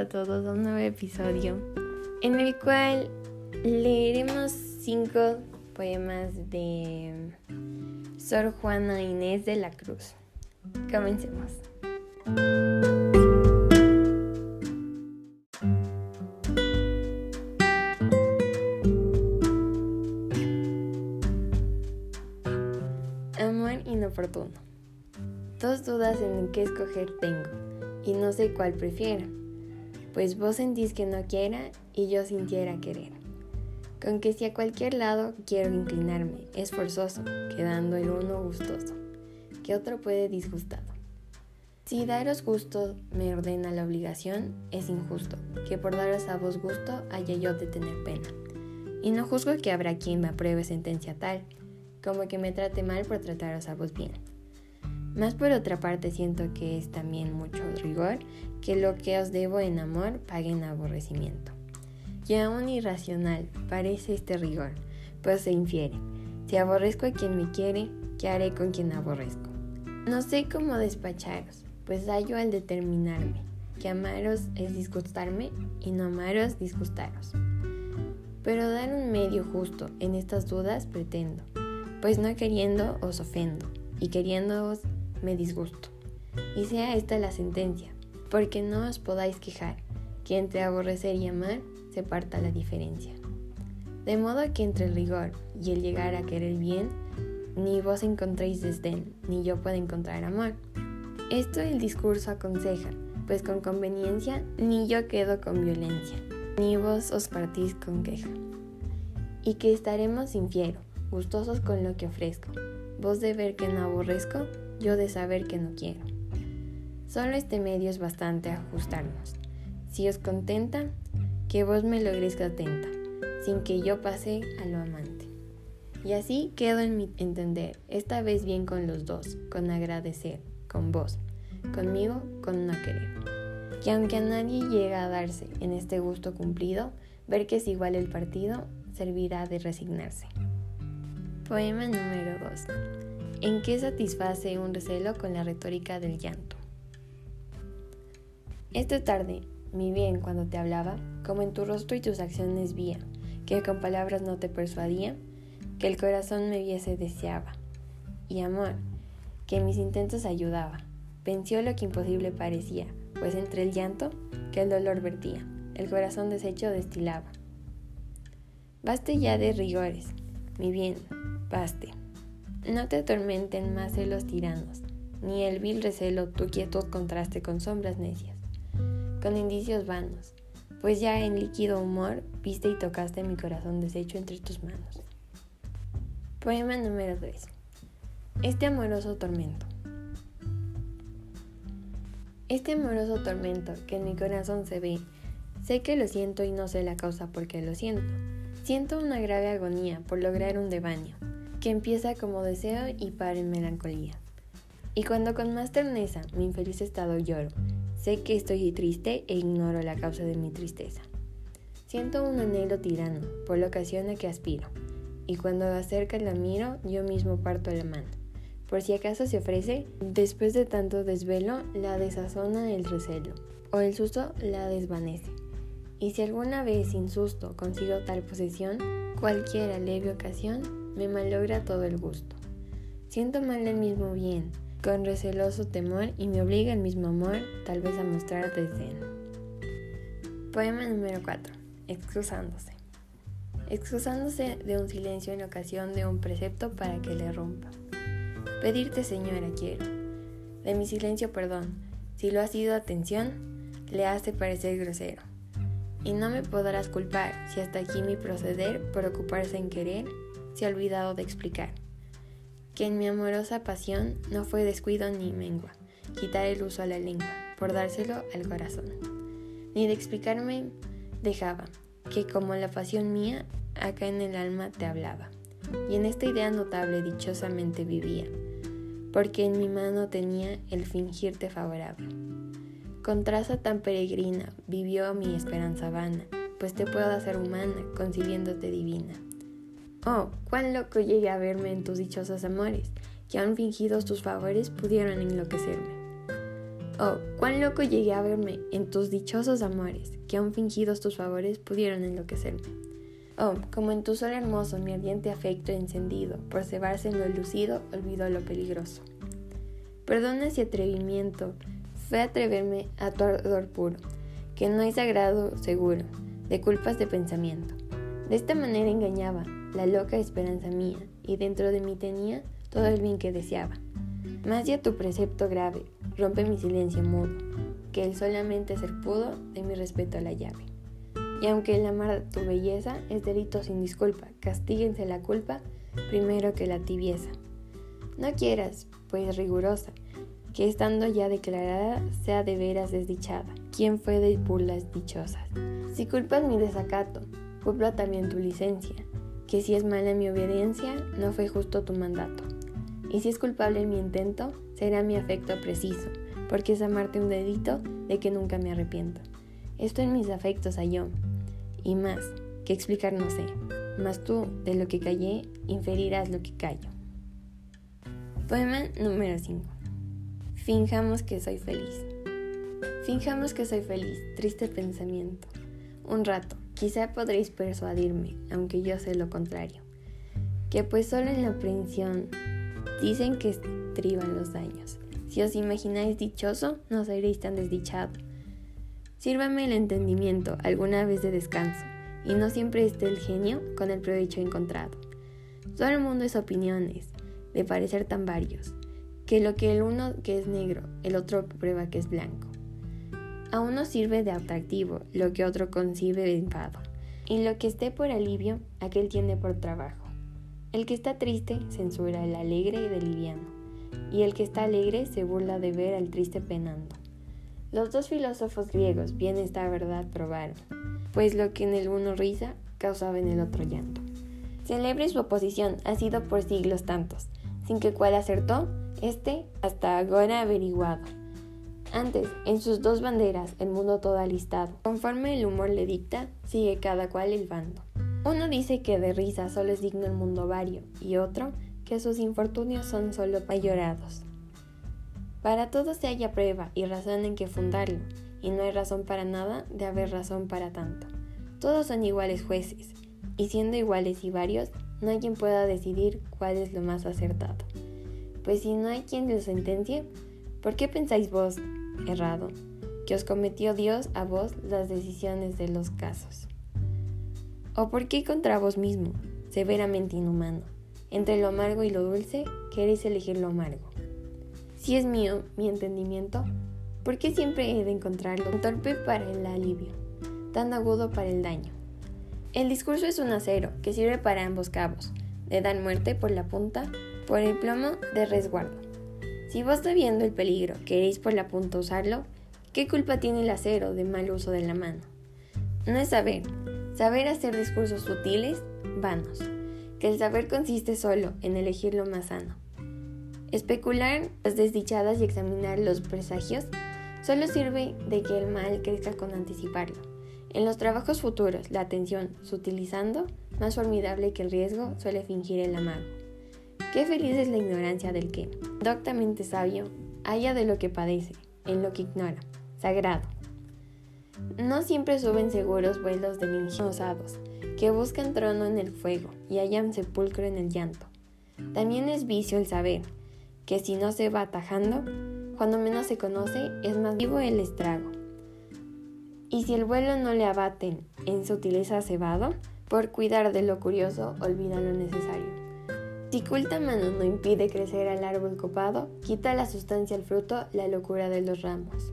a todos un nuevo episodio en el cual leeremos cinco poemas de Sor Juana Inés de la Cruz. Comencemos. Amor inoportuno. Dos dudas en qué escoger tengo y no sé cuál prefiera, pues vos sentís que no quiera y yo sintiera querer. Con que si a cualquier lado quiero inclinarme, es forzoso, quedando el uno gustoso, que otro puede disgustado. Si daros gusto me ordena la obligación, es injusto, que por daros a vos gusto haya yo de tener pena. Y no juzgo que habrá quien me apruebe sentencia tal, como que me trate mal por trataros a vos bien. Más por otra parte siento que es también mucho rigor que lo que os debo en amor pague en aborrecimiento. Y aún irracional parece este rigor, pues se infiere, si aborrezco a quien me quiere, ¿qué haré con quien aborrezco? No sé cómo despacharos, pues hallo al determinarme, que amaros es disgustarme y no amaros disgustaros. Pero dar un medio justo en estas dudas pretendo, pues no queriendo os ofendo, y queriéndoos me disgusto. Y sea esta la sentencia, porque no os podáis quejar, que entre aborrecer y amar se parta la diferencia. De modo que entre el rigor y el llegar a querer bien, ni vos encontréis desdén, ni yo puedo encontrar amor. Esto el discurso aconseja, pues con conveniencia ni yo quedo con violencia, ni vos os partís con queja. Y que estaremos infiero, gustosos con lo que ofrezco, vos de ver que no aborrezco, yo de saber que no quiero. Solo este medio es bastante ajustarnos. Si os contenta, que vos me logréis atenta, sin que yo pase a lo amante. Y así quedo en mi entender, esta vez bien con los dos, con agradecer, con vos, conmigo, con no querer. Que aunque a nadie llega a darse en este gusto cumplido, ver que es igual el partido, servirá de resignarse. Poema número 2. ¿En qué satisface un recelo con la retórica del llanto? Esta tarde, mi bien, cuando te hablaba, como en tu rostro y tus acciones vía, que con palabras no te persuadía, que el corazón me viese deseaba. Y amor, que mis intentos ayudaba, venció lo que imposible parecía, pues entre el llanto, que el dolor vertía, el corazón deshecho destilaba. Baste ya de rigores, mi bien, baste. No te atormenten más celos tiranos, ni el vil recelo tu quietud contraste con sombras necias, con indicios vanos, pues ya en líquido humor viste y tocaste mi corazón deshecho entre tus manos. Poema número 3. Este amoroso tormento. Este amoroso tormento que en mi corazón se ve, sé que lo siento y no sé la causa por qué lo siento. Siento una grave agonía por lograr un devaño, que empieza como deseo y para en melancolía. Y cuando con más terneza mi infeliz estado lloro, sé que estoy triste e ignoro la causa de mi tristeza. Siento un anhelo tirano por la ocasión a que aspiro, y cuando acerca la miro, yo mismo parto la mano. Por si acaso se ofrece, después de tanto desvelo, la desazona el recelo, o el susto la desvanece. Y si alguna vez sin susto consigo tal posesión, cualquiera leve ocasión me malogra todo el gusto. Siento mal el mismo bien, con receloso temor y me obliga el mismo amor tal vez a mostrar desdén. Poema número 4. Excusándose. Excusándose de un silencio en ocasión de un precepto para que le rompa. Pedirte, señora, quiero. De mi silencio perdón, si lo ha sido atención, le hace parecer grosero. Y no me podrás culpar si hasta aquí mi proceder por ocuparse en querer se ha olvidado de explicar que en mi amorosa pasión no fue descuido ni mengua, quitar el uso a la lengua, por dárselo al corazón, ni de explicarme dejaba, que como la pasión mía, acá en el alma te hablaba, y en esta idea notable dichosamente vivía, porque en mi mano tenía el fingirte favorable. Con traza tan peregrina vivió mi esperanza vana, pues te puedo hacer humana, concibiéndote divina. Oh, cuán loco llegué a verme en tus dichosos amores, que aun fingidos tus favores pudieron enloquecerme. Oh, cuán loco llegué a verme en tus dichosos amores, que aun fingidos tus favores pudieron enloquecerme. Oh, como en tu sol hermoso mi ardiente afecto encendido, por cebarse en lo lucido, olvidó lo peligroso. Perdona ese atrevimiento, fue atreverme a tu ardor puro, que no hay sagrado seguro, de culpas de pensamiento. De esta manera engañaba la loca esperanza mía, y dentro de mí tenía todo el bien que deseaba. Más ya tu precepto grave rompe mi silencio mudo, que él solamente ser pudo de mi respeto a la llave. Y aunque el amar tu belleza es delito sin disculpa, castíguense la culpa primero que la tibieza. No quieras, pues rigurosa, que estando ya declarada sea de veras desdichada, quien fue de burlas dichosas. Si culpas mi desacato, culpa también tu licencia, que si es mala mi obediencia, no fue justo tu mandato. Y si es culpable mi intento, será mi afecto preciso, porque es amarte un dedito de que nunca me arrepiento. Esto en mis afectos halló, y más, que explicar no sé, mas tú, de lo que callé, inferirás lo que callo. Poema número 5. Finjamos que soy feliz. Finjamos que soy feliz, triste pensamiento. Un rato, quizá podréis persuadirme, aunque yo sé lo contrario. Que pues solo en la aprehensión dicen que estriban los daños. Si os imagináis dichoso, no seréis tan desdichado. Sírvame el entendimiento alguna vez de descanso, y no siempre esté el genio con el provecho encontrado. Todo el mundo es opiniones, de parecer tan varios que lo que el uno que es negro, el otro prueba que es blanco. A uno sirve de atractivo lo que otro concibe de enfado, y lo que esté por alivio, aquel tiene por trabajo. El que está triste censura el alegre y del liviano, y el que está alegre se burla de ver al triste penando. Los dos filósofos griegos bien esta verdad probaron, pues lo que en el uno risa causaba en el otro llanto. Celebre su oposición ha sido por siglos tantos, sin que cual acertó, este hasta ahora averiguado. Antes, en sus dos banderas, el mundo todo alistado. Conforme el humor le dicta, sigue cada cual el bando. Uno dice que de risa solo es digno el mundo vario, y otro que sus infortunios son solo payorados. Para todo se haya prueba y razón en que fundarlo, y no hay razón para nada de haber razón para tanto. Todos son iguales jueces, y siendo iguales y varios, no hay quien pueda decidir cuál es lo más acertado. Pues si no hay quien lo sentencie, ¿por qué pensáis vos, errado, que os cometió Dios a vos las decisiones de los casos? ¿O por qué contra vos mismo, severamente inhumano, entre lo amargo y lo dulce, queréis elegir lo amargo? Si es mío mi entendimiento, ¿por qué siempre he de encontrarlo torpe para el alivio, tan agudo para el daño? El discurso es un acero que sirve para ambos cabos, de dar muerte por la punta por el plomo de resguardo. Si vos viendo el peligro queréis por la punta usarlo, ¿qué culpa tiene el acero de mal uso de la mano? No es saber, saber hacer discursos sutiles, vanos, que el saber consiste solo en elegir lo más sano. Especular las desdichadas y examinar los presagios solo sirve de que el mal crezca con anticiparlo. En los trabajos futuros, la atención, sutilizando, más formidable que el riesgo, suele fingir el amago. Qué feliz es la ignorancia del que, doctamente sabio, haya de lo que padece, en lo que ignora, sagrado. No siempre suben seguros vuelos de osados, que buscan trono en el fuego y hallan sepulcro en el llanto. También es vicio el saber, que si no se va atajando, cuando menos se conoce, es más vivo el estrago. Y si el vuelo no le abaten en sutileza cebado, por cuidar de lo curioso olvida lo necesario. Si culta mano no impide crecer al árbol copado, quita la sustancia al fruto la locura de los ramos.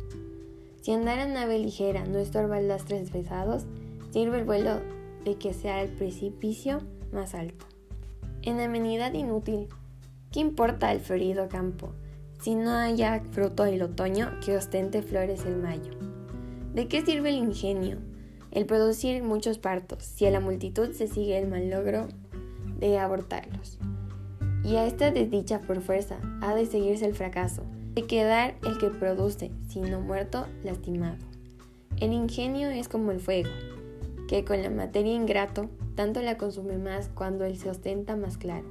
Si andar a nave ligera no estorba lastres pesados, sirve el vuelo de que sea el precipicio más alto. En amenidad inútil, ¿qué importa el florido campo si no haya fruto el otoño que ostente flores el mayo? ¿De qué sirve el ingenio? El producir muchos partos si a la multitud se sigue el mal logro de abortarlos y a esta desdicha por fuerza ha de seguirse el fracaso, de quedar el que produce, si no muerto, lastimado. El ingenio es como el fuego, que con la materia ingrato tanto la consume más cuando él se ostenta más claro.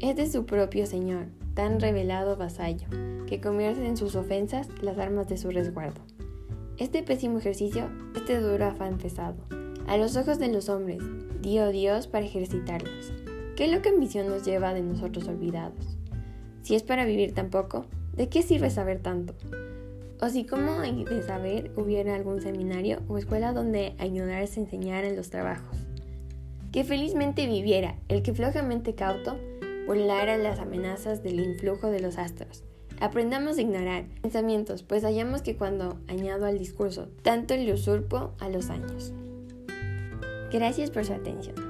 Es de su propio Señor, tan revelado vasallo, que convierte en sus ofensas las armas de su resguardo. Este pésimo ejercicio, este duro afán pesado, a los ojos de los hombres, dio Dios para ejercitarlos. ¿Qué loca ambición nos lleva de nosotros olvidados? Si es para vivir tan poco, ¿de qué sirve saber tanto? O si como de saber hubiera algún seminario o escuela donde ayudarse a enseñar en los trabajos. Que felizmente viviera el que flojamente cauto burlara las amenazas del influjo de los astros. Aprendamos a ignorar pensamientos, pues hallamos que cuando añado al discurso, tanto le usurpo a los años. Gracias por su atención.